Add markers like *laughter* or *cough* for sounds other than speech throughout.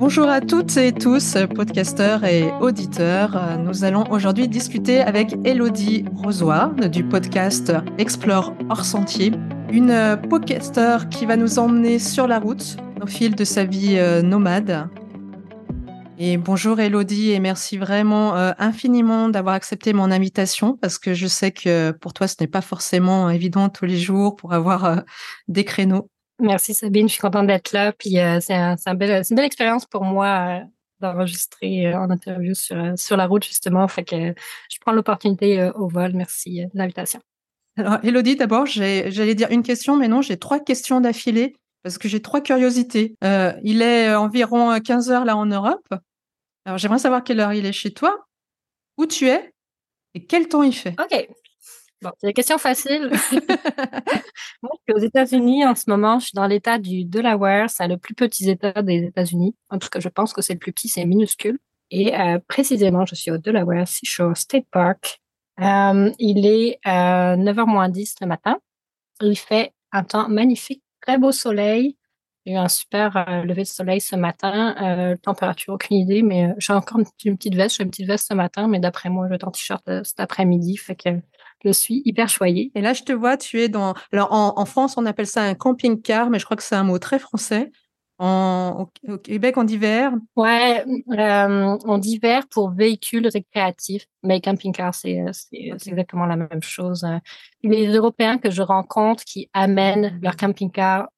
Bonjour à toutes et tous, podcasteurs et auditeurs. Nous allons aujourd'hui discuter avec Elodie Rosoy du podcast Explore hors sentier, une podcasteur qui va nous emmener sur la route au fil de sa vie euh, nomade. Et bonjour Elodie et merci vraiment euh, infiniment d'avoir accepté mon invitation parce que je sais que pour toi ce n'est pas forcément évident tous les jours pour avoir euh, des créneaux. Merci Sabine, je suis contente d'être là. Puis c'est un, une belle expérience pour moi d'enregistrer en interview sur, sur la route justement. Fait que je prends l'opportunité au vol. Merci de l'invitation. Alors Elodie, d'abord, j'allais dire une question, mais non, j'ai trois questions d'affilée parce que j'ai trois curiosités. Euh, il est environ 15 heures là en Europe. Alors j'aimerais savoir quelle heure il est chez toi, où tu es et quel temps il fait. OK. Bon, c'est une question facile. *laughs* Moi, je suis aux États-Unis en ce moment. Je suis dans l'État du Delaware. C'est le plus petit État des États-Unis. En tout cas, je pense que c'est le plus petit, c'est minuscule. Et euh, précisément, je suis au Delaware Seashore State Park. Euh, il est 9h moins 10 le matin. Il fait un temps magnifique très beau soleil. A eu un super euh, lever de soleil ce matin. Euh, température, aucune idée, mais euh, j'ai encore une, petite veste. J'ai une petite veste ce matin, mais d'après moi, je vais en t-shirt cet après-midi. Fait que je suis hyper choyée. Et là, je te vois, tu es dans. Alors, en, France, on appelle ça un camping-car, mais je crois que c'est un mot très français. En, au, Québec, on dit vert Ouais, euh, on dit vert pour véhicule récréatif, mais camping-car, c'est exactement la même chose. Les Européens que je rencontre qui amènent leur camping-car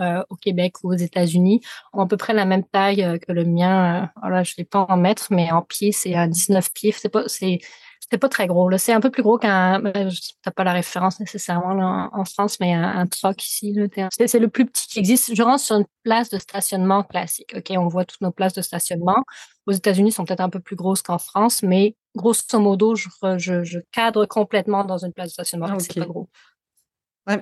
euh, au Québec ou aux États-Unis ont à peu près la même taille euh, que le mien. Alors je ne vais pas en mètres, mais en pieds, c'est un 19 pieds. C'est pas, c'est pas très gros. Là. C'est un peu plus gros qu'un. Ben, t'as pas la référence nécessairement en, France, mais un, un truck ici. C'est, le plus petit qui existe. Je rentre sur une place de stationnement classique. Ok, on voit toutes nos places de stationnement. Aux États-Unis, sont peut-être un peu plus grosses qu'en France, mais grosso modo, je, je, je cadre complètement dans une place de stationnement. Ah, C'est pas gros.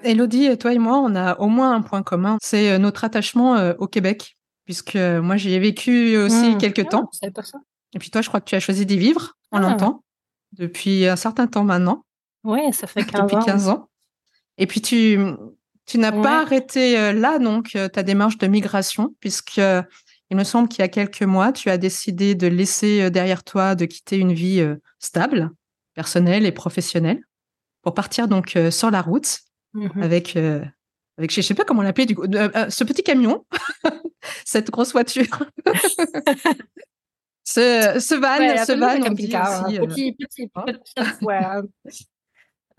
Elodie, toi et moi, on a au moins un point commun. C'est euh, notre attachement euh, au Québec, puisque moi, j'y ai vécu aussi mmh. quelques ah, temps. Pas ça. Et puis toi, je crois que tu as choisi d'y vivre en ah. longtemps depuis un certain temps maintenant. Oui, ça fait 15 *laughs* depuis 15 ans. Et puis tu, tu n'as pas arrêté euh, là, donc, euh, ta démarche de migration, puisque il me semble qu'il y a quelques mois, tu as décidé de laisser euh, derrière toi, de quitter une vie stable, personnelle et professionnelle, pour partir donc sur la route mmh avec, avec, je ne sais pas comment l'appeler, du coup, ce petit camion, *laughs* cette grosse voiture. *laughs* Ce, ce van, ce van, un petit, euh, petit, petit, hein? petit ouais, *laughs*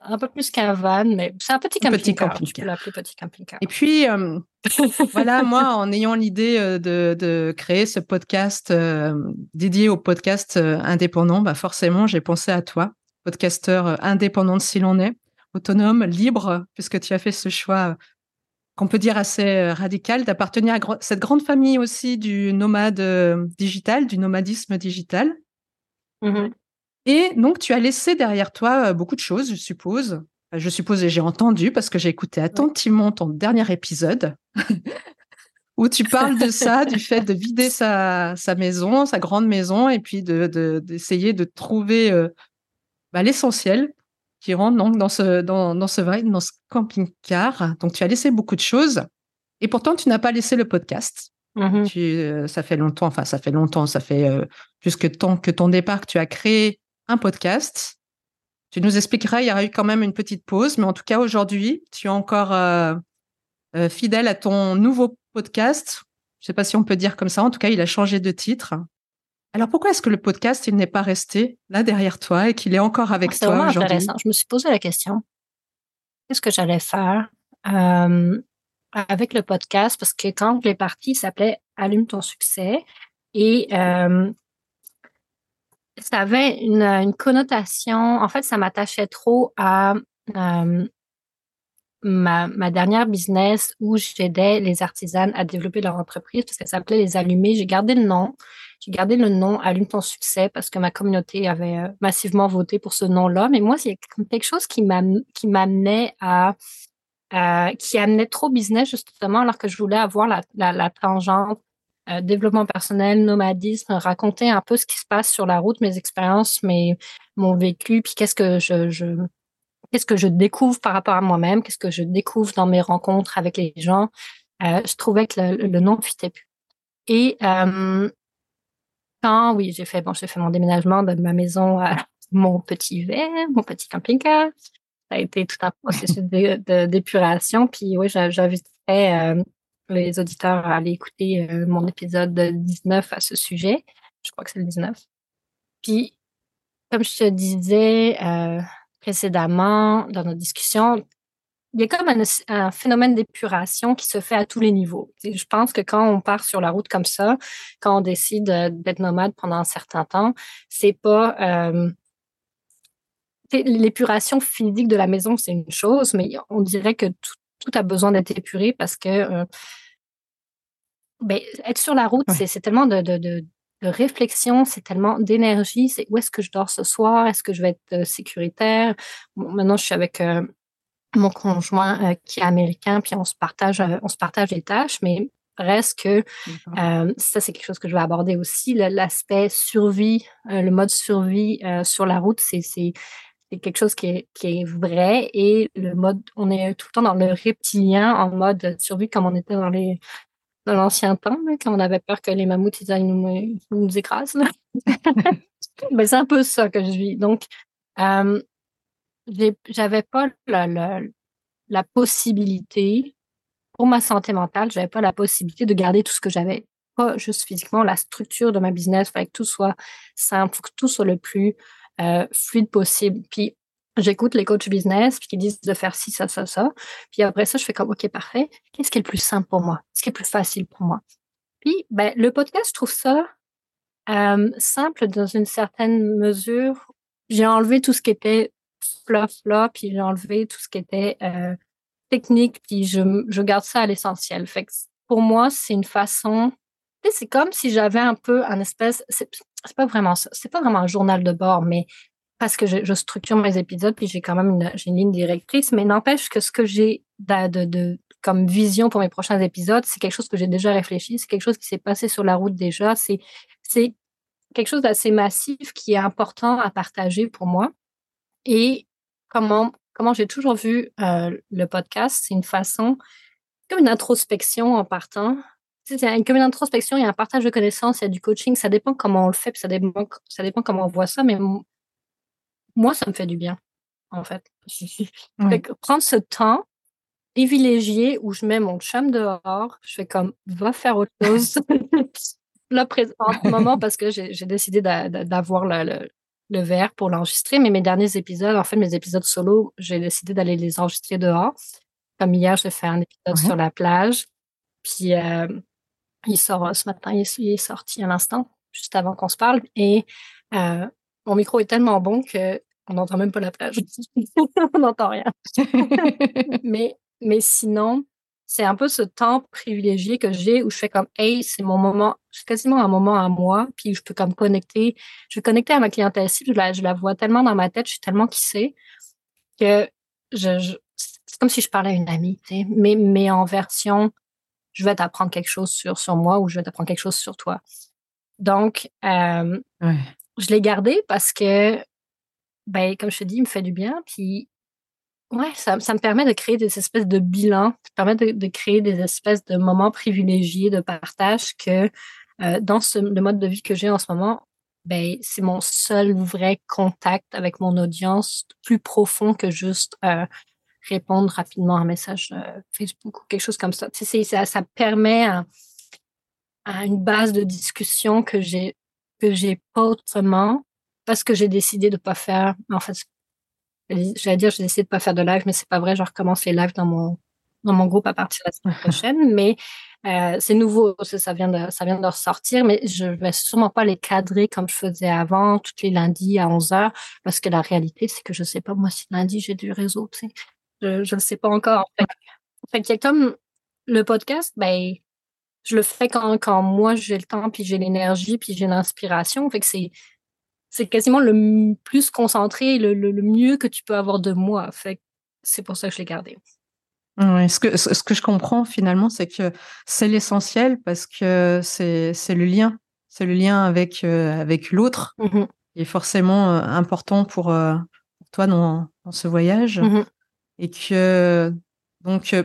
un, peu plus qu'un van, mais c'est un petit camping-car. Camping peux l'appeler petit camping-car. Et puis, euh, voilà, moi, en ayant l'idée euh, de, de, créer ce podcast euh, dédié au podcast indépendant, bah forcément, j'ai pensé à toi, podcasteur indépendant si l'on est, autonome, libre, puisque tu as fait ce choix qu'on peut dire assez euh, radical, d'appartenir à cette grande famille aussi du nomade euh, digital, du nomadisme digital. Mmh et donc, tu as laissé derrière toi euh, beaucoup de choses, je suppose. Je suppose et j'ai entendu parce que j'ai écouté attentivement ton dernier épisode *laughs* où tu parles de ça, du fait de vider sa, sa maison, sa grande maison, et puis d'essayer de, de, trouver bah, l'essentiel qui rentre donc dans ce, dans, dans ce, dans ce camping-car. Donc, tu as laissé beaucoup de choses. Et pourtant, tu n'as pas laissé le podcast. Mmh tu, euh, ça fait longtemps, enfin, ça fait longtemps, ça fait euh, plus que, temps que ton départ que tu as créé un podcast. Tu nous expliqueras, il y aura eu quand même une petite pause, mais en tout cas, aujourd'hui, tu es encore euh, fidèle à ton nouveau podcast. Je ne sais pas si on peut dire comme ça. En tout cas, il a changé de titre. Alors pourquoi est-ce que le podcast il n'est pas resté là derrière toi et qu'il est encore avec ah, toi aujourd'hui? intéressant. Je me suis posé la question qu'est-ce que j'allais faire euh, avec le podcast? Parce que quand je l'ai parti, il s'appelait Allume ton succès et euh, ça avait une, connotation. En fait, ça m'attachait trop à euh, ma, dernière business où j'aidais les artisanes à développer leur entreprise parce qu'elle s'appelait Les Allumés. J'ai gardé le nom. J'ai gardé le nom Allume ton succès parce que ma communauté avait euh, massivement voté pour ce nom-là. Mais moi, c'est quelque chose qui m'amenait à, qui amenait trop business justement alors que je voulais avoir la, tangente euh, développement personnel, nomadisme, raconter un peu ce qui se passe sur la route, mes expériences, mes, mon vécu, puis qu'est-ce que je qu'est-ce que je découvre par rapport à moi-même, qu'est-ce que je découvre dans mes rencontres avec les gens. Euh, je trouvais que le, le nom ne fitait plus. Et quand, oui, j'ai fait, bon, j'ai fait mon déménagement de ma maison à *laughs* mon petit verre, mon petit camping-car. Ça a été tout un processus d'épuration. Puis oui, j'inviterais les auditeurs à aller écouter mon épisode 19 à ce sujet. Je crois que c'est le 19. Puis, comme je te disais précédemment dans notre discussion, il y a comme un, phénomène d'épuration qui se fait à tous les niveaux. je pense que quand on part sur la route comme ça, quand on décide d'être nomade pendant un certain temps, c'est pas euh, l'épuration physique de la maison, c'est une chose, mais on dirait que tout, a besoin d'être épuré parce que euh, ben, être sur la route, c'est tellement de, de, de, réflexion, c'est tellement d'énergie. C'est où est-ce que je dors ce soir? Est-ce que je vais être euh, sécuritaire? maintenant, je suis avec mon conjoint euh, qui est américain, puis on se partage, euh, on se partage les tâches, mais reste que euh, ça, c'est quelque chose que je vais aborder aussi. L'aspect survie, le mode survie sur la route, c'est quelque chose qui est, qui est vrai. Et le mode, on est tout le temps dans le reptilien en mode survie comme on était dans les dans l'ancien temps, quand on avait peur que les mammouths ils nous, nous écrasent. Mais *laughs* c'est un peu ça que je vis. Donc, j'avais pas la, la, la, possibilité, pour ma santé mentale, j'avais pas la possibilité de garder tout ce que j'avais. Pas juste physiquement, la structure de ma business, il fallait que tout soit simple, que tout soit le plus euh, fluide possible. Puis j'écoute les coachs business qui disent de faire ci, ça, ça, ça. Puis après ça, je fais comme OK, parfait. Qu'est-ce qui est le plus simple pour moi? Qu'est-ce qui est le plus facile pour moi? Puis ben, le podcast, je trouve ça euh, simple dans une certaine mesure. J'ai enlevé tout ce qui était fluff là, puis j'ai enlevé tout ce qui était euh, technique, puis je, je garde ça à l'essentiel. Fait que pour moi, c'est une façon. C'est comme si j'avais un peu un espèce. C'est pas vraiment ça. C'est pas vraiment un journal de bord, mais parce que je, structure mes épisodes, puis j'ai quand même une, une ligne directrice, mais n'empêche que ce que j'ai de, comme vision pour mes prochains épisodes, c'est quelque chose que j'ai déjà réfléchi, c'est quelque chose qui s'est passé sur la route déjà, c'est quelque chose d'assez massif qui est important à partager pour moi. Et comment, comment j'ai toujours vu euh, le podcast, c'est une façon, comme une introspection en partant. C'est comme une introspection, il y a un partage de connaissances, il y a du coaching, ça dépend comment on le fait, ça dépend, ça dépend comment on voit ça, mais moi, ça me fait du bien, en fait. prendre ce temps privilégié où je mets mon chum dehors, je fais comme, va faire autre chose. *laughs* *laughs* Là, en ce moment, parce que j'ai décidé d'avoir le, le verre pour l'enregistrer, mais mes derniers épisodes, en fait, mes épisodes solo, j'ai décidé d'aller les enregistrer dehors. Comme hier, j'ai fait un épisode sur la plage. Puis, euh, il sort ce matin, il est, sorti à l'instant, juste avant qu'on se parle. Et euh, mon micro est tellement bon que on n'entend même pas la plage. *laughs* on n'entend rien. *laughs* mais, mais sinon, c'est un peu ce temps privilégié que j'ai où je fais comme, hey, c'est mon moment, c'est quasiment un moment à moi, puis je peux comme connecter, je vais connecter à ma clientèle cible, je la, je la vois tellement dans ma tête, je suis tellement sais que je, c'est comme si je parlais à une amie, mais, mais en version, je vais t'apprendre quelque chose sur, sur moi ou je vais t'apprendre quelque chose sur toi. Donc, euh, je l'ai gardé parce que, ben, comme je te dis, il me fait du bien, puis Ouais, ça, me permet de créer des espèces de bilans, ça me permet de, créer des espèces de moments privilégiés de partage que euh, dans ce, le mode de vie que j'ai en ce moment, ben, c'est mon seul vrai contact avec mon audience plus profond que juste euh, répondre rapidement à un message euh, Facebook ou quelque chose comme ça. Tu sais, ça, ça permet à, à, une base de discussion que j'ai que j'ai pas autrement parce que j'ai décidé de pas faire en fait J'allais dire, j'ai décidé de pas faire de live, mais c'est pas vrai. Je recommence les lives dans mon dans mon groupe à partir de la semaine *laughs* prochaine. mais euh, c'est nouveau, ça vient de ça vient de ressortir, mais je vais sûrement pas les cadrer comme je faisais avant, tous les lundis à 11 heures, parce que la réalité, c'est que je sais pas moi si lundi j'ai du réseau, tu sais. Je ne sais pas encore. Fait, fait qu'il y a comme le podcast, ben je le fais quand quand moi j'ai le temps, puis j'ai l'énergie, puis j'ai l'inspiration. Fait que c'est c'est quasiment le plus concentré, le, le, mieux que tu peux avoir de moi. Fait c'est pour ça que je l'ai gardé. ce, que, ce que je comprends finalement, c'est que c'est l'essentiel parce que c'est, c'est le lien. C'est le lien avec, euh, avec l'autre mmh qui est forcément euh, important pour, euh, pour toi dans, dans, ce voyage. Mmh et que, donc,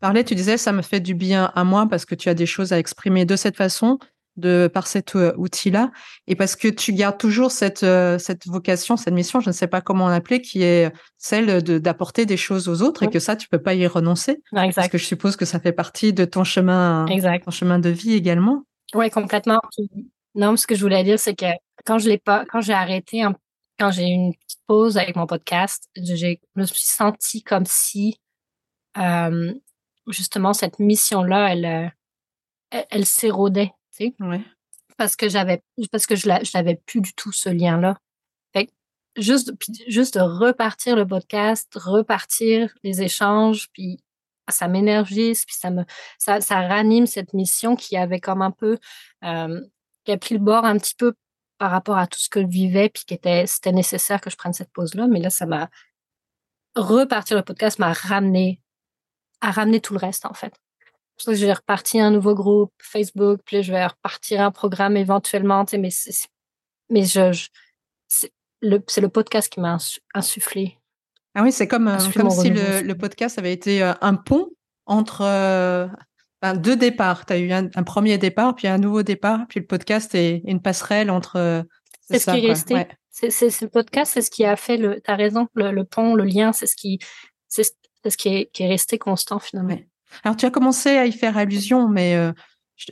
parlais, tu disais ça me fait du bien à moi parce que tu as des choses à exprimer de cette façon, de par cet euh, outil-là, et parce que tu gardes toujours cette euh, cette vocation, cette mission, je ne sais pas comment l'appeler, qui est celle de d'apporter des choses aux autres et que ça tu peux pas y renoncer. Parce que je suppose que ça fait partie de ton chemin, ton chemin de vie également. Oui, complètement. Non, ce que je voulais dire, c'est que quand je l'ai pas, quand j'ai arrêté, quand j'ai eu une petite pause avec mon podcast, je me suis sentie comme si euh, justement cette mission-là, elle, euh, elle, elle s'érodait, tu sais. Ouais. Parce que j'avais, parce que je n'avais plus du tout ce lien-là. Fait juste, juste de repartir le podcast, repartir les échanges, puis ça m'énergise, puis ça me, ça, ça ranime cette mission qui avait comme un peu, euh, qui a pris le bord un petit peu par rapport à tout ce que je vivais, puis était, c'était nécessaire que je prenne cette pause-là. Mais là, ça m'a repartir le podcast m'a ramené à ramener tout le reste, en fait. Je vais repartir un nouveau groupe Facebook, puis je vais repartir un programme éventuellement, tu sais, mais mais je, c'est le, podcast qui m'a insufflé. Ah oui, c'est comme, euh, comme si le, le, podcast avait été euh, un pont entre euh, deux départs. Tu as eu un, premier départ, puis un nouveau départ, puis le podcast est une passerelle entre. c'est ce qui est resté. C'est, c'est, le podcast, c'est ce qui a fait le. Tu as raison, le, le, pont, le lien, c'est ce qui, c'est c'est ce qui est, resté constant finalement. Alors tu as commencé à y faire allusion, mais euh,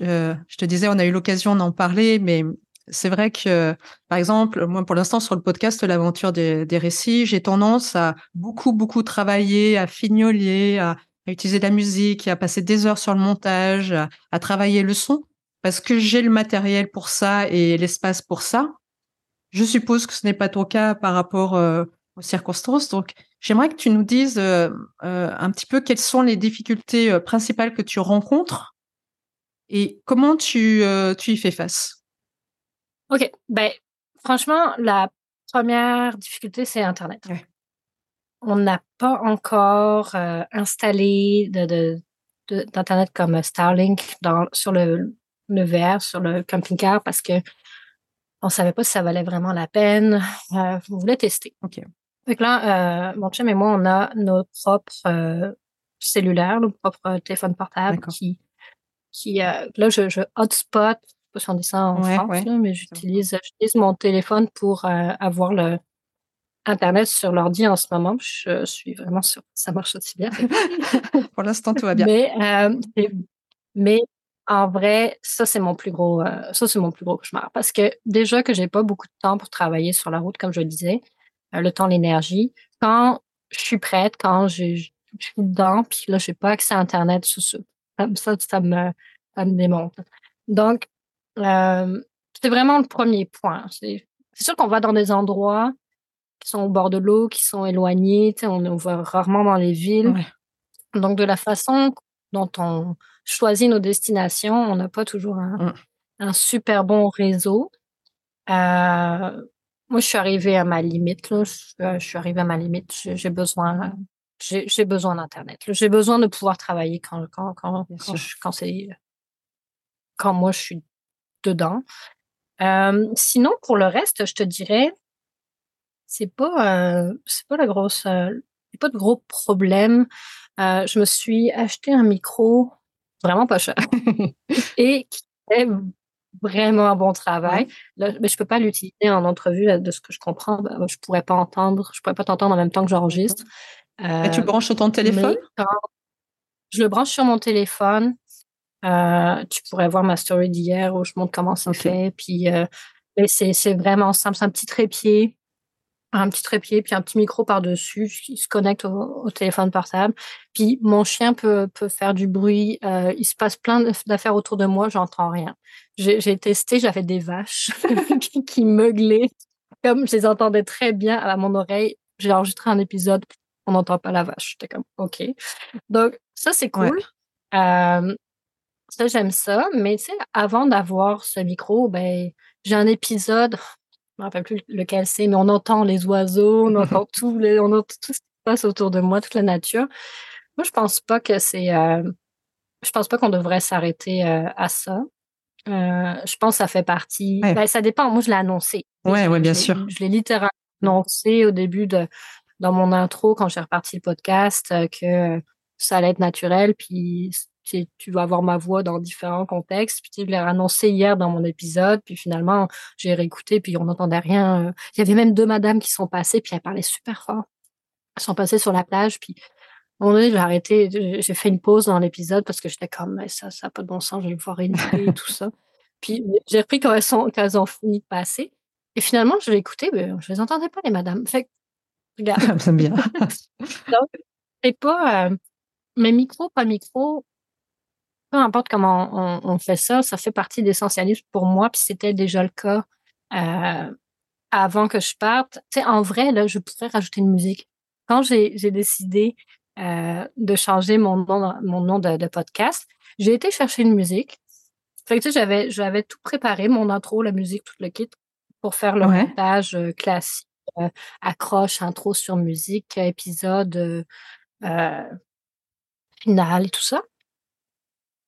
euh, je, te disais, on a eu l'occasion d'en parler, mais c'est vrai que, par exemple, moi pour l'instant sur le podcast L'aventure des, des récits, j'ai tendance à beaucoup, beaucoup travailler, à fignoler, à, utiliser de la musique, à passer des heures sur le montage, à, travailler le son, parce que j'ai le matériel pour ça et l'espace pour ça. Je suppose que ce n'est pas ton cas par rapport euh, aux circonstances. Donc, j'aimerais que tu nous dises euh, euh, un petit peu quelles sont les difficultés euh, principales que tu rencontres et comment tu, tu y fais face. OK. Ben, franchement, la première difficulté, c'est Internet. On n'a pas encore installé de, d'Internet comme Starlink dans, sur le, le VR, sur le camping-car, parce que on savait pas si ça valait vraiment la peine. on voulait tester. Donc là, euh, mon chum et moi, on a nos propres euh, cellulaires, nos propres téléphones portables qui, qui euh, là, je, je hotspot, je sais pas si on dit ça en France, mais j'utilise, j'utilise mon téléphone pour euh, avoir le Internet sur l'ordi en ce moment. Je suis vraiment sûre que ça marche aussi bien. *laughs* pour l'instant, tout va bien. Mais, euh, mais en vrai, ça c'est mon plus gros, ça c'est mon plus gros cauchemar parce que déjà que j'ai pas beaucoup de temps pour travailler sur la route, comme je le disais, euh, le temps, l'énergie. Quand je suis prête, quand je, suis dedans, puis là, je n'ai pas accès à Internet, ça, ça, ça, me, ça me démonte. Donc, euh, c'est vraiment le premier point. C'est sûr qu'on va dans des endroits qui sont au bord de l'eau, qui sont éloignés, on, on va rarement dans les villes. Donc, de la façon dont on choisit nos destinations, on n'a pas toujours un, mm. un, super bon réseau. Euh, moi, je suis arrivée à ma limite. Là. Je, euh, suis arrivée à ma limite. J'ai besoin, j'ai besoin d'Internet. J'ai besoin de pouvoir travailler quand, quand, quand, quand, c'est, quand moi je suis dedans. Euh, sinon, pour le reste, je te dirais, c'est pas, euh, c'est pas la grosse, euh, pas de gros problème. Euh, je me suis acheté un micro vraiment pas cher *laughs* et qui est vraiment un bon travail. Là, mais je peux pas l'utiliser en entrevue de ce que je comprends. Je ben, je pourrais pas entendre, je pourrais pas t'entendre en même temps que j'enregistre. Et tu le branches sur ton téléphone? Je le branche sur mon téléphone. Euh, tu pourrais voir ma story d'hier où je montre comment ça fait. Puis euh, c'est vraiment simple, c'est un petit trépied un petit trépied, puis un petit micro par-dessus qui se connecte au, téléphone portable. Puis mon chien peut, peut faire du bruit. Euh, il se passe plein d'affaires autour de moi, j'entends rien. J'ai testé, j'avais des vaches *laughs* qui meuglaient. Comme je les entendais très bien à mon oreille, j'ai enregistré un épisode, on n'entend pas la vache. J'étais comme, OK. Donc, ça, c'est cool. Euh, ça, j'aime ça. Mais tu sais, avant d'avoir ce micro, ben, j'ai un épisode me rappelle plus lequel c'est, mais on entend les oiseaux, on entend *laughs* tout, les, on entend tout ce qui se passe autour de moi, toute la nature. Moi, je pense pas que c'est, euh, je pense pas qu'on devrait s'arrêter euh, à ça. Euh, je pense que ça fait partie. Ben, ça dépend. Moi, je l'ai annoncé. Ouais, ouais, bien sûr. Je l'ai littéralement annoncé au début de dans mon intro quand j'ai reparti le podcast que ça allait être naturel, puis tu vas avoir ma voix dans différents contextes. Puis je l'ai annoncé hier dans mon épisode, puis finalement, j'ai réécouté, puis on n'entendait rien. Il y avait même deux madames qui sont passées, puis elles parlaient super fort. Elles sont passées sur la plage, puis à un moment donné, j'ai arrêté, j'ai fait une pause dans l'épisode parce que j'étais comme, mais ça, ça n'a pas de bon sens, je vais voir éditer et tout ça. *laughs* Puis j'ai repris quand elles, sont, quand elles ont fini de passer. Et finalement, je l'ai écouté, mais je les entendais pas, les madames. Fait regarde. *laughs* J'aime bien. *laughs* Donc, c'est pas, euh, mes micros, pas micro, peu importe comment on, fait ça, ça fait partie d'essentialisme pour moi, puis c'était déjà le cas euh, avant que je parte. Tu sais, en vrai, là, je pourrais rajouter une musique. Quand j'ai décidé euh, de changer mon nom, mon nom de, podcast, j'ai été chercher une musique. Fait que, tu sais, j'avais, j'avais tout préparé, mon intro, la musique, tout le kit, pour faire le montage euh, classique, accroche, intro sur musique, épisode final et tout ça.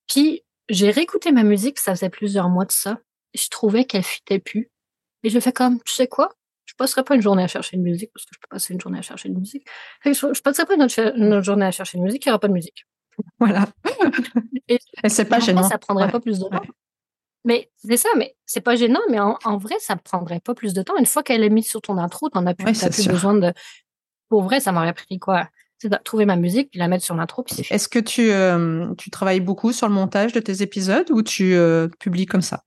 Puis j'ai réécouté ma musique, ça faisait plusieurs mois de ça. Je trouvais qu'elle fitait plus. Et je fais comme, tu sais quoi? Je passerai pas une journée à chercher une musique parce que je peux passer une journée à chercher une musique. je, je passerai pas une, journée à chercher une musique, il n'y aura pas de musique. *laughs* Voilà. *laughs* et, c'est pas gênant. Ça prendrait pas plus de temps. Mais c'est ça, mais c'est pas gênant, mais en, vrai, ça prendrait pas plus de temps. Une fois qu'elle est mise sur ton intro, t'en as plus, plus besoin de. Pour vrai, ça m'aurait pris quoi c'est de trouver ma musique puis la mettre sur l'intro puis c'est Est-ce que tu, euh, tu travailles beaucoup sur le montage de tes épisodes ou tu euh, publies comme ça?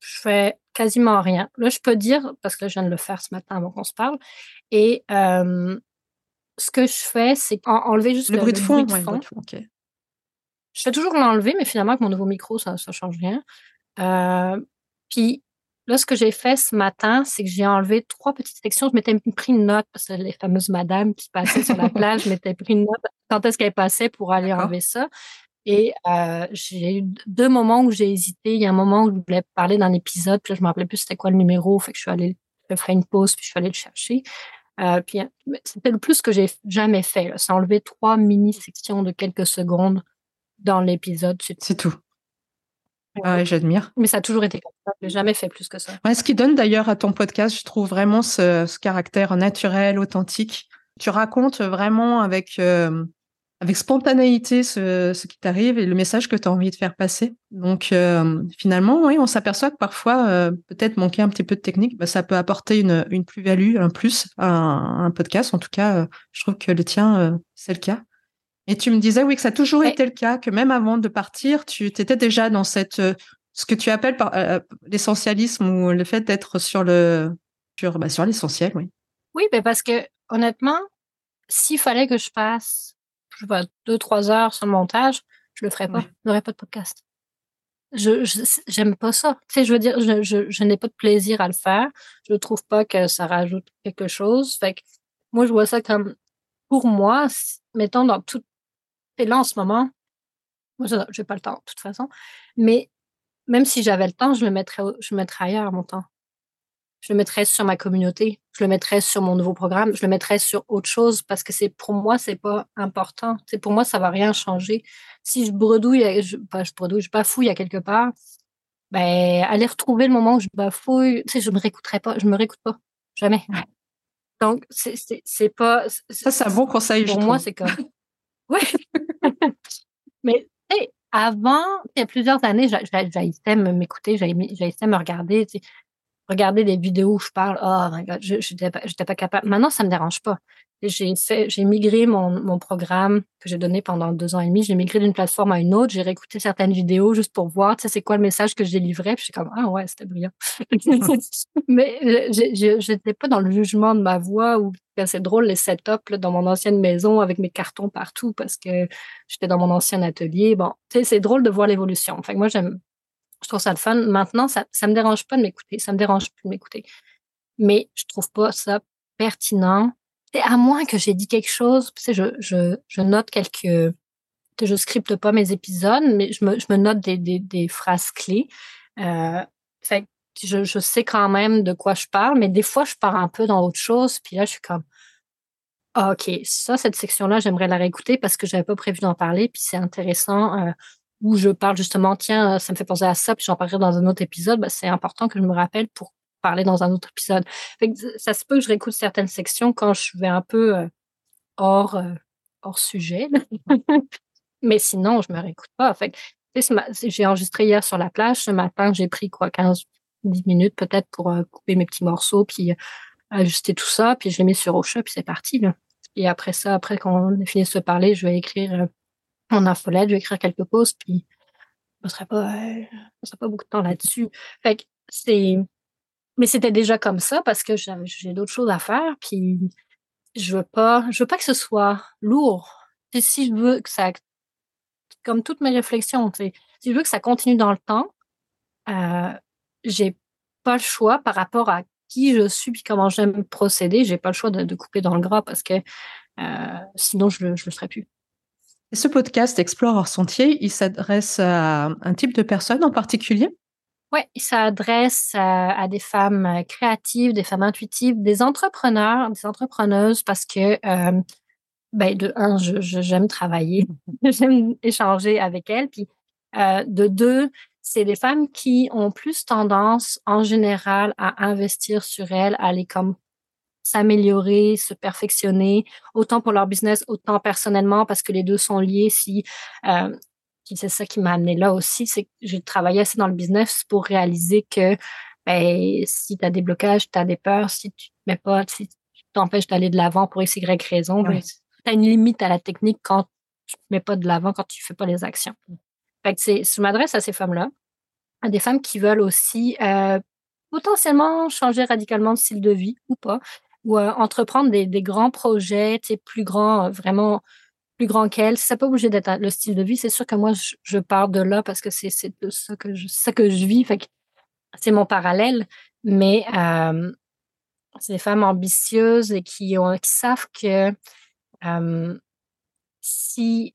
Je fais quasiment rien. Là, je peux dire, parce que je viens de le faire ce matin avant qu'on se parle, et euh, ce que je fais, c'est enlever juste le, bruit de fond. Je fais toujours l'enlever, mais finalement, avec mon nouveau micro, ça ne change rien. puis Là, ce que j'ai fait ce matin, c'est que j'ai enlevé trois petites sections. Je m'étais pris une note, parce que les fameuses madames qui passaient sur la *laughs* plage, je m'étais pris une note quand est-ce qu'elles passaient pour aller enlever ça. Et euh, j'ai eu deux moments où j'ai hésité. Il y a un moment où je voulais parler d'un épisode, puis là, je me rappelais plus c'était quoi le numéro. Fait que je suis allée, je ferai une pause, puis je suis allée le chercher. Euh, puis c'était le plus que j'ai jamais fait. C'est enlever trois mini-sections de quelques secondes dans l'épisode. C'est tout. Ah j'admire. Mais ça a toujours été comme ça. Je n'ai jamais fait plus que ça. ce qui donne d'ailleurs à ton podcast, je trouve vraiment ce, caractère naturel, authentique. Tu racontes vraiment avec, euh, avec spontanéité ce, ce qui t'arrive et le message que tu as envie de faire passer. Donc euh, finalement, oui, on s'aperçoit que parfois, euh, peut-être manquer un petit peu de technique, bah, ça peut apporter une, une plus-value, un plus à un, podcast. En tout cas, je trouve que le tien, c'est le cas. Et tu me disais, oui, que ça a toujours été le cas, que même avant de partir, tu étais déjà dans cette, euh, ce que tu appelles par, euh, l'essentialisme ou le fait d'être sur le, sur, bah, sur l'essentiel, oui. Oui, mais parce que, honnêtement, s'il fallait que je passe, je sais pas, deux, trois heures sur le montage, je le ferais pas. Je n'aurais pas de podcast. Je, j'aime pas ça. Tu sais, je veux dire, je, je, je n'ai pas de plaisir à le faire. Je ne trouve pas que ça rajoute quelque chose. Fait que, moi, je vois ça comme, pour moi, mettons dans tout, et là, en ce moment, je n'ai pas le temps, de toute façon. Mais même si j'avais le temps, je le mettrais, je mettrais ailleurs, mon temps. Je le mettrais sur ma communauté, je le mettrais sur mon nouveau programme, je le mettrais sur autre chose parce que c'est pour moi, c'est pas important. C'est pour moi, ça va rien changer. Si je bredouille, je, pas je bredouille, je bafouille à quelque part, ben, aller retrouver le moment où je bafouille, tu sais, je me réécouterai pas, je me réécoute pas. Jamais. Donc, c'est pas. Ça, c'est un bon conseil. Pour moi, c'est comme. Oui. *laughs* *laughs* Mais avant, il y a plusieurs années, j'haïssais m'écouter, j'haïssais me regarder, regarder des vidéos où je parle, oh my god, je n'étais pas, pas capable. Maintenant, ça me dérange pas. J'ai j'ai migré mon, mon programme que j'ai donné pendant deux ans et demi. J'ai migré d'une plateforme à une autre. J'ai réécouté certaines vidéos juste pour voir, tu sais, c'est quoi le message que je délivrais. Puis je suis comme, ah ouais, c'était brillant. *laughs* Mais je n'étais pas dans le jugement de ma voix ou c'est drôle les setups là, dans mon ancienne maison avec mes cartons partout parce que j'étais dans mon ancien atelier. Bon, tu sais, c'est drôle de voir l'évolution. Enfin, moi, j'aime, je trouve ça le fun. Maintenant, ça, ça me dérange pas de m'écouter. Ça me dérange plus de m'écouter. Mais je trouve pas ça pertinent à moins que j'ai dit quelque chose, tu sais, je, je, je note quelques, je scripte pas mes épisodes, mais je me, je me note des, des, des phrases clés. Euh, fait je, je sais quand même de quoi je parle, mais des fois, je pars un peu dans autre chose, puis là, je suis comme, ah, OK, ça, cette section-là, j'aimerais la réécouter parce que j'avais pas prévu d'en parler, puis c'est intéressant, euh, où je parle justement, tiens, ça me fait penser à ça, puis j'en parlerai dans un autre épisode, ben, c'est important que je me rappelle pour parler dans un autre épisode. ça se peut que je réécoute certaines sections quand je vais un peu euh, hors, euh, hors sujet. *laughs* mais sinon, je me réécoute pas. Fait j'ai enregistré hier sur la plage. Ce matin, j'ai pris quoi, 15, 10 minutes peut-être pour euh, couper mes petits morceaux, puis ajuster tout ça, puis je l'ai mis sur Ocha, puis c'est parti. Là. Et après ça, après qu'on ait fini de se parler, je vais écrire mon infolette, je vais écrire quelques posts, puis je ne pas, pas beaucoup de temps là-dessus. Fait que c'est. Mais c'était déjà comme ça parce que j'ai d'autres choses à faire, puis je veux pas, je veux pas que ce soit lourd. Et si je veux que ça, comme toutes mes réflexions, si je veux que ça continue dans le temps, euh, j'ai pas le choix par rapport à qui je suis et comment j'aime procéder. J'ai pas le choix de, couper dans le gras parce que euh, sinon je, je le ferais plus. ce podcast Explore hors sentier, il s'adresse à un type de personne en particulier? Oui, il s'adresse à, des femmes créatives, des femmes intuitives, des entrepreneurs, des entrepreneuses parce que, euh, ben, de un, j'aime travailler, *laughs* *laughs* j'aime échanger avec elles. Puis, euh, de deux, c'est des femmes qui ont plus tendance, en général, à investir sur elles, à aller comme s'améliorer, se perfectionner, autant pour leur business, autant personnellement, parce que les deux sont liés. Si euh, c'est ça qui m'a amené là aussi, c'est que j'ai travaillé assez dans le business pour réaliser que ben, si tu as des blocages, tu as des peurs, si tu mets pas, si tu t'empêches d'aller de l'avant pour x, y raison, ben, tu as une limite à la technique quand tu ne mets pas de l'avant, quand tu ne fais pas les actions. Fait que je m'adresse à ces femmes-là, à des femmes qui veulent aussi euh, potentiellement changer radicalement de style de vie ou pas, ou euh, entreprendre des, des, grands projets, plus grands, euh, vraiment plus grand qu'elle. Ça pas obligé d'être le style de vie. C'est sûr que moi, je, pars de là parce que c'est ça que je, ça que je vis. Fait c'est mon parallèle. Mais euh, c'est des femmes ambitieuses et qui, ont, qui savent que euh, si,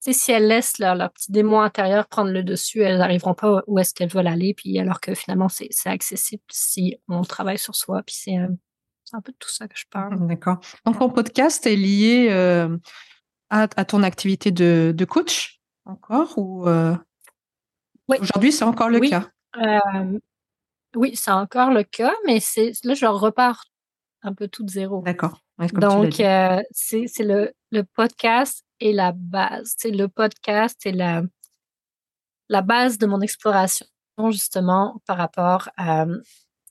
si elles laissent leur, leur, petit démon intérieur prendre le dessus, elles n'arriveront pas où est-ce qu'elles veulent aller. Puis alors que finalement, c'est accessible si on travaille sur soi. Puis c'est un peu de tout ça que je parle. D'accord. Donc, mon podcast est lié euh, à, ton activité de, de, coach encore ou euh, aujourd'hui c'est encore le cas? Euh, Oui, c'est encore le cas, mais c'est là je repars un peu tout de zéro. D'accord. Donc euh, c'est le, le podcast et la base. C'est le podcast et la la base de mon exploration justement par rapport à,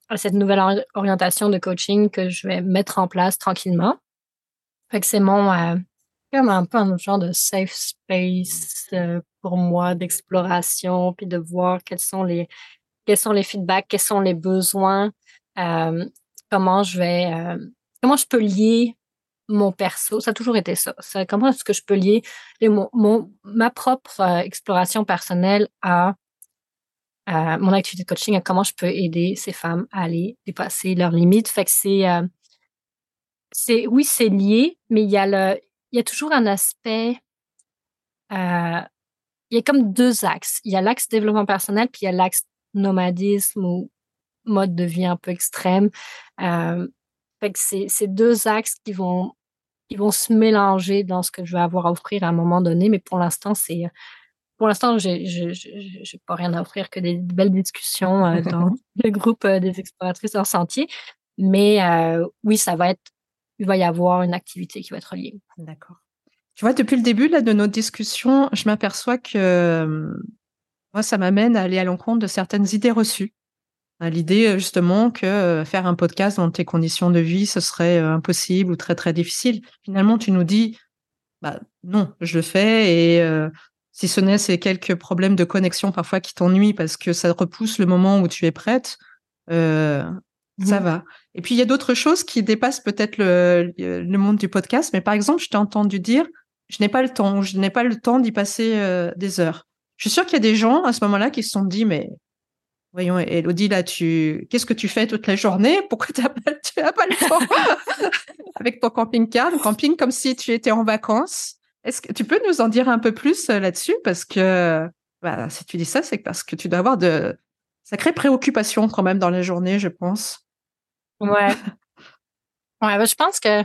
à cette nouvelle orientation de coaching que je vais mettre en place tranquillement. Fait que c'est mon comme un peu un genre de safe space euh, pour moi d'exploration, puis de voir quels sont les quels sont les feedbacks, quels sont les besoins, euh, comment je vais, euh, comment je peux lier mon perso. Ça a toujours été ça. comment est-ce que je peux lier mon, mon, ma propre exploration personnelle à, à, mon activité de coaching, à comment je peux aider ces femmes à aller dépasser leurs limites. Fait que c'est, c'est oui, c'est lié, mais il y a le il y a toujours un aspect. Euh, il y a comme deux axes. Il y a l'axe développement personnel, puis il y a l'axe nomadisme ou mode de vie un peu extrême. Euh, fait que c'est ces deux axes qui vont, qui vont se mélanger dans ce que je vais avoir à offrir à un moment donné. Mais pour l'instant, c'est pour l'instant, j'ai, j'ai, pas rien à offrir que des belles discussions euh, dans *laughs* le groupe des exploratrices en sentier. Mais euh, oui, ça va être il va y avoir une activité qui va être liée. D'accord. Tu vois, depuis le début là, de notre discussion, je m'aperçois que euh, moi, ça m'amène à aller à l'encontre de certaines idées reçues. L'idée euh, justement que euh, faire un podcast dans tes conditions de vie, ce serait impossible ou très très difficile. Finalement, tu nous dis, bah non, je le fais et si ce n'est ces quelques problèmes de connexion parfois qui t'ennuient parce que ça repousse le moment où tu es prête, ça mmh. va. Et puis, il y a d'autres choses qui dépassent peut-être le, le, monde du podcast. Mais par exemple, je t'ai entendu dire, je n'ai pas le temps, je n'ai pas le temps d'y passer euh, des heures. Je suis sûre qu'il y a des gens à ce moment-là qui se sont dit, mais voyons, Elodie, là, tu, qu'est-ce que tu fais toute la journée? Pourquoi *laughs* tu n'as pas, pas, le temps? *laughs* Avec ton camping-car, camping comme si tu étais en vacances Est-ce que tu peux nous en dire un peu plus euh, là-dessus? Parce que bah, si tu dis ça, c'est parce que tu dois avoir de sacrées préoccupations quand même dans la journée, je pense. Ouais. *laughs* Ouais, ben, je pense que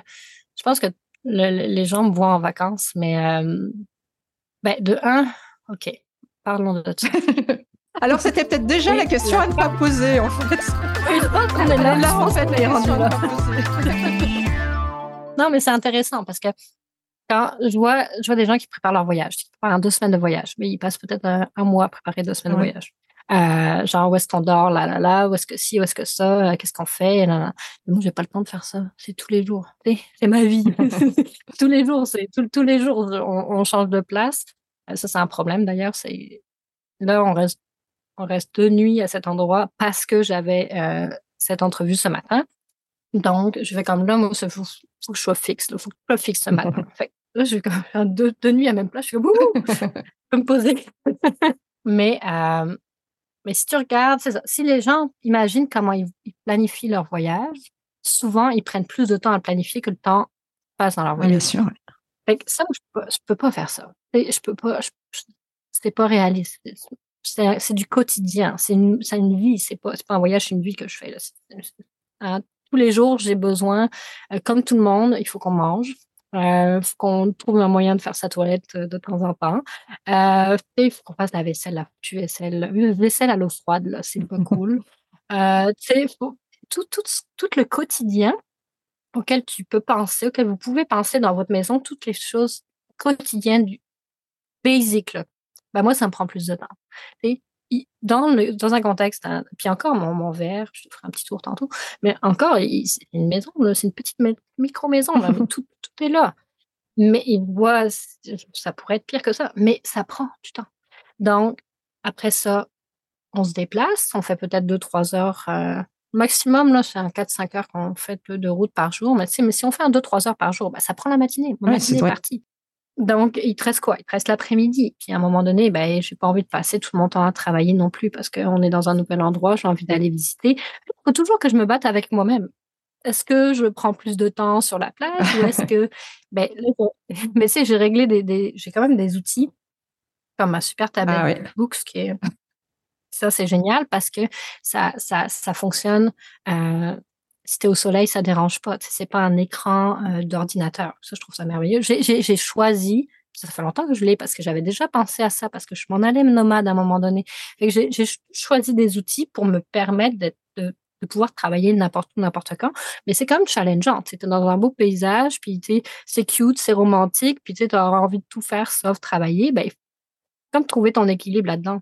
je pense que les gens me voient en vacances, mais euh, ben, de un, OK, parlons de ça. *laughs* Alors, c'était peut-être déjà la question à ne pas poser, en fait. *laughs* je pense qu'on est là, en fait, est rendu là. non, mais c'est intéressant parce que quand je vois, je vois des gens qui préparent leur voyage, qui préparent deux semaines de voyage, mais ils passent peut-être un, mois à préparer deux semaines de voyage. Euh, genre, où est-ce qu'on dort, là, là, là, où est-ce que si, où est-ce que ça, euh, qu'est-ce qu'on fait, là, là. Mais moi, j'ai pas le temps de faire ça. C'est tous les jours. C'est ma vie. *laughs* *laughs* tous les jours, c'est tous les jours, on, change de place. Euh, ça, c'est un problème d'ailleurs. C'est là, on reste, on reste deux nuits à cet endroit parce que j'avais euh, cette entrevue ce matin. Donc, je vais comme là, moi, il faut, faut, que je sois fixe. Il faut que je sois fixe ce matin. *laughs* fait, là, je vais comme faire deux, deux, nuits à même place. Je suis comme, je peux me poser. mais, euh, mais si tu regardes, si les gens imaginent comment ils, planifient leur voyage, souvent, ils prennent plus de temps à planifier que le temps passe dans leur voyage. bien sûr. Fait que ça, je peux, je peux pas faire ça. Je peux pas, c'est pas réaliste. C'est du quotidien. C'est une, une vie. C'est pas, pas un voyage, c'est une vie que je fais. Là. Hein, tous les jours, j'ai besoin, euh, comme tout le monde, il faut qu'on mange. Euh, faut qu'on trouve un moyen de faire sa toilette euh, de temps en temps. Euh, il faut qu'on fasse la vaisselle, la foutue vaisselle. La vaisselle à l'eau froide, là, c'est pas cool. *laughs* Euh, faut, tout, tout, tout le quotidien auquel tu peux penser, auquel vous pouvez penser dans votre maison, toutes les choses quotidiennes du basic, là. Ben moi, ça me prend plus de temps dans, le, dans un contexte, hein, puis encore mon, mon verre, je te ferai un petit tour tantôt, mais encore, c'est une maison, c'est une petite micro-maison, *laughs* tout, tout, est là. Mais il voit, ça pourrait être pire que ça, mais ça prend du temps. Donc, après ça, on se déplace, on fait peut-être deux, trois heures. Euh, maximum, là, c'est un 4-5 heures qu'on fait de route par jour. Mais, mais si on fait un 2-3 heures par jour, bah, ça prend la matinée. Mon matinée est partie. Donc, il te reste quoi? Il te reste l'après-midi. Puis à un moment donné, ben, j'ai pas envie de passer tout mon temps à travailler non plus parce qu'on est dans un nouvel endroit, j'ai envie d'aller visiter. Il faut toujours que je me batte avec moi-même. Est-ce que je prends plus de temps sur la plage ou est-ce *laughs* que, ben, *laughs* mais c'est, j'ai réglé des, j'ai quand même des outils comme ma super tablette ah Books qui est, ça c'est génial parce que ça, ça, ça fonctionne euh, si t'es au soleil, ça dérange pas. C'est pas un écran euh, d'ordinateur. Ça, je trouve ça merveilleux. J'ai choisi, ça fait longtemps que je l'ai parce que j'avais déjà pensé à ça, parce que je m'en allais nomade à un moment donné. J'ai choisi des outils pour me permettre de, de, pouvoir travailler n'importe où, n'importe quand. Mais c'est quand même challengeant. Tu dans un beau paysage, puis c'est cute, c'est romantique, puis tu envie de tout faire sauf travailler. Ben, comme trouver ton équilibre là-dedans.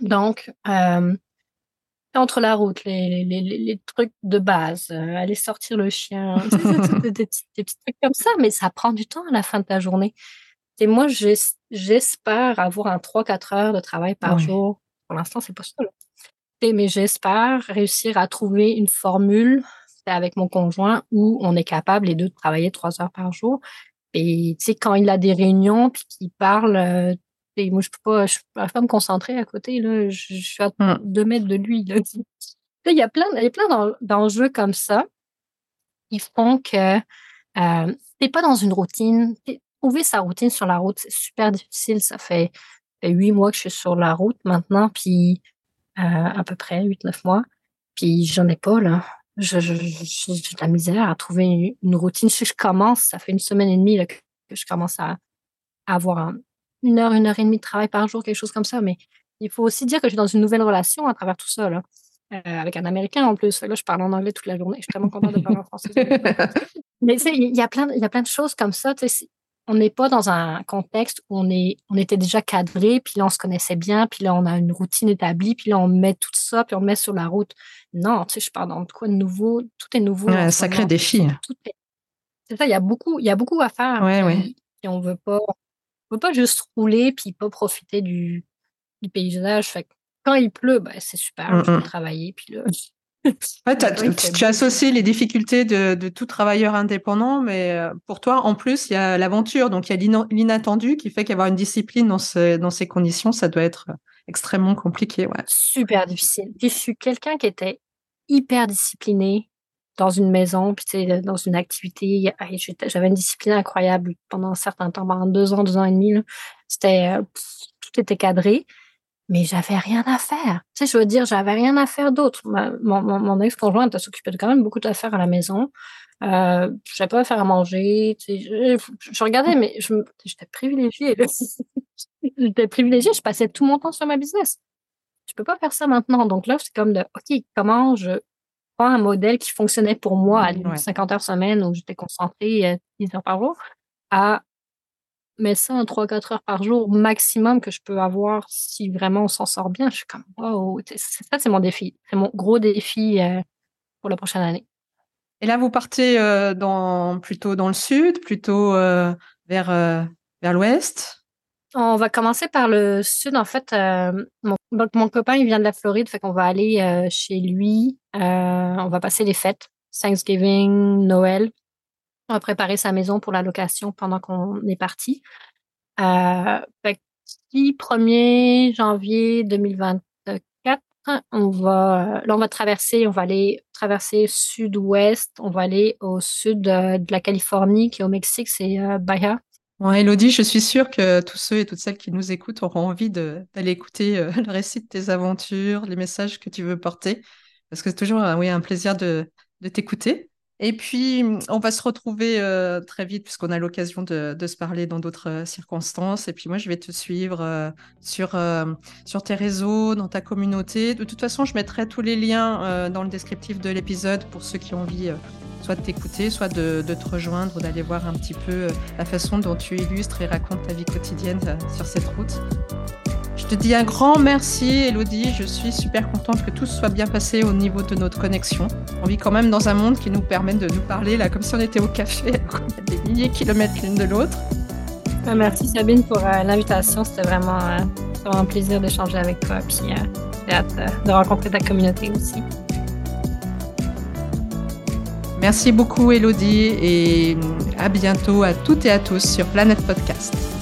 Donc, euh, entre la route, les, les, les, trucs de base, euh, aller sortir le chien, des, des, petits trucs comme ça, mais ça prend du temps à la fin de ta journée. Et moi, j'espère avoir un 3-4 heures de travail par jour. Pour l'instant, c'est pas ça. mais j'espère réussir à trouver une formule avec mon conjoint où on est capable les deux de travailler 3 heures par jour. Et tu sais, quand il a des réunions puis qu'il parle moi, je peux pas, je peux pas me concentrer à côté. Là. Je, suis à mmh. deux mètres de lui. *laughs* Là. Il y a plein, il y a plein d'enjeux comme ça qui font que euh, tu n'es pas dans une routine. Trouver sa routine sur la route, c'est super difficile. Ça fait, huit mois que je suis sur la route maintenant, puis euh, à peu près huit, neuf mois. Puis j'en ai pas, là. J'ai de la misère à trouver une, routine. Si je commence, ça fait une semaine et demie que, je commence à, à avoir un, une heure, une heure et demie de travail par jour, quelque chose comme ça. Mais il faut aussi dire que je suis dans une nouvelle relation à travers tout ça, là. Euh, avec un Américain en plus. Là, je parle en anglais toute la journée. Je suis tellement contente de parler en français. *laughs* Mais tu sais, il y a plein, il y a plein de choses comme ça. on n'est pas dans un contexte où on est, on était déjà cadré, puis là on se connaissait bien, puis là on a une routine établie, puis là on met tout ça, puis on met sur la route. Non, tu sais, je parle dans quoi de nouveau, tout est nouveau. un sacré défi. C'est ça, il y a beaucoup, il y a beaucoup à faire. Ouais, oui. Et on veut pas, peut pas juste rouler puis pas profiter du, du paysage. Fait quand il pleut, ben, c'est super, je peux mmh. travailler. Puis là, *laughs* tu associes les difficultés de, de, tout travailleur indépendant, mais euh, pour toi, en plus, il y a l'aventure, donc il y a l'inattendu qui fait qu'avoir une discipline dans, ce, dans ces conditions, ça doit être extrêmement compliqué. Ouais. Super difficile. Je suis quelqu'un qui était hyper discipliné, dans une maison, puis dans une activité. J'avais une discipline incroyable pendant un certain temps, pendant deux ans, deux ans et demi. C'était euh, tout était cadré, mais j'avais rien à faire. Tu sais, je veux dire, j'avais rien à faire d'autre. Mon, ex-conjointe s'occupait quand même beaucoup d'affaires à la maison. Euh, j'avais pas à faire à manger. Je, je, regardais, mais j'étais privilégiée. *laughs* j'étais privilégiée. Je passais tout mon temps sur ma business. Je peux pas faire ça maintenant. Donc là, c'est comme de, OK, comment je un modèle qui fonctionnait pour moi à 50 heures semaine où j'étais concentrée 10 euh, heures par jour à mais ça en 3-4 heures par jour maximum que je peux avoir si vraiment on s'en sort bien. Je suis comme, wow, ça, c'est mon défi. C'est mon gros défi euh, pour la prochaine année. Et là, vous partez euh, dans, plutôt dans le sud, plutôt euh, vers, vers l'ouest? On va commencer par le sud. En fait, mon, mon, copain, il vient de la Floride, fait qu'on va aller chez lui. On va passer les fêtes, Thanksgiving, Noël. On va préparer sa maison pour la location pendant qu'on est parti. Euh, 1er janvier 2024, on va, là, on va traverser, on va aller traverser sud-ouest, on va aller au sud de, la Californie, qui est au Mexique, c'est euh, Bahia. Bon, Elodie, je suis sûre que tous ceux et toutes celles qui nous écoutent auront envie d'aller écouter euh, le récit de tes aventures, les messages que tu veux porter, parce que c'est toujours oui, un plaisir de, t'écouter. Et puis, on va se retrouver euh, très vite puisqu'on a l'occasion de, se parler dans d'autres euh, circonstances. Et puis moi, je vais te suivre euh, sur, sur tes réseaux, dans ta communauté. De toute façon, je mettrai tous les liens dans le descriptif de l'épisode pour ceux qui ont envie soit de t'écouter, soit de, te rejoindre d'aller voir un petit peu la façon dont tu illustres et racontes ta vie quotidienne sur cette route. Je te dis un grand merci, Elodie. Je suis super contente que tout soit bien passé au niveau de notre connexion. On vit quand même dans un monde qui nous permet de nous parler là comme si on était au café, *laughs* à des milliers de kilomètres l'une de l'autre. Ah, merci Sabine pour euh, l'invitation. C'était vraiment, euh, un plaisir d'échanger avec toi. Puis euh, j'ai hâte de rencontrer ta communauté aussi. Merci beaucoup Elodie et à bientôt à toutes et à tous sur Planète Podcast.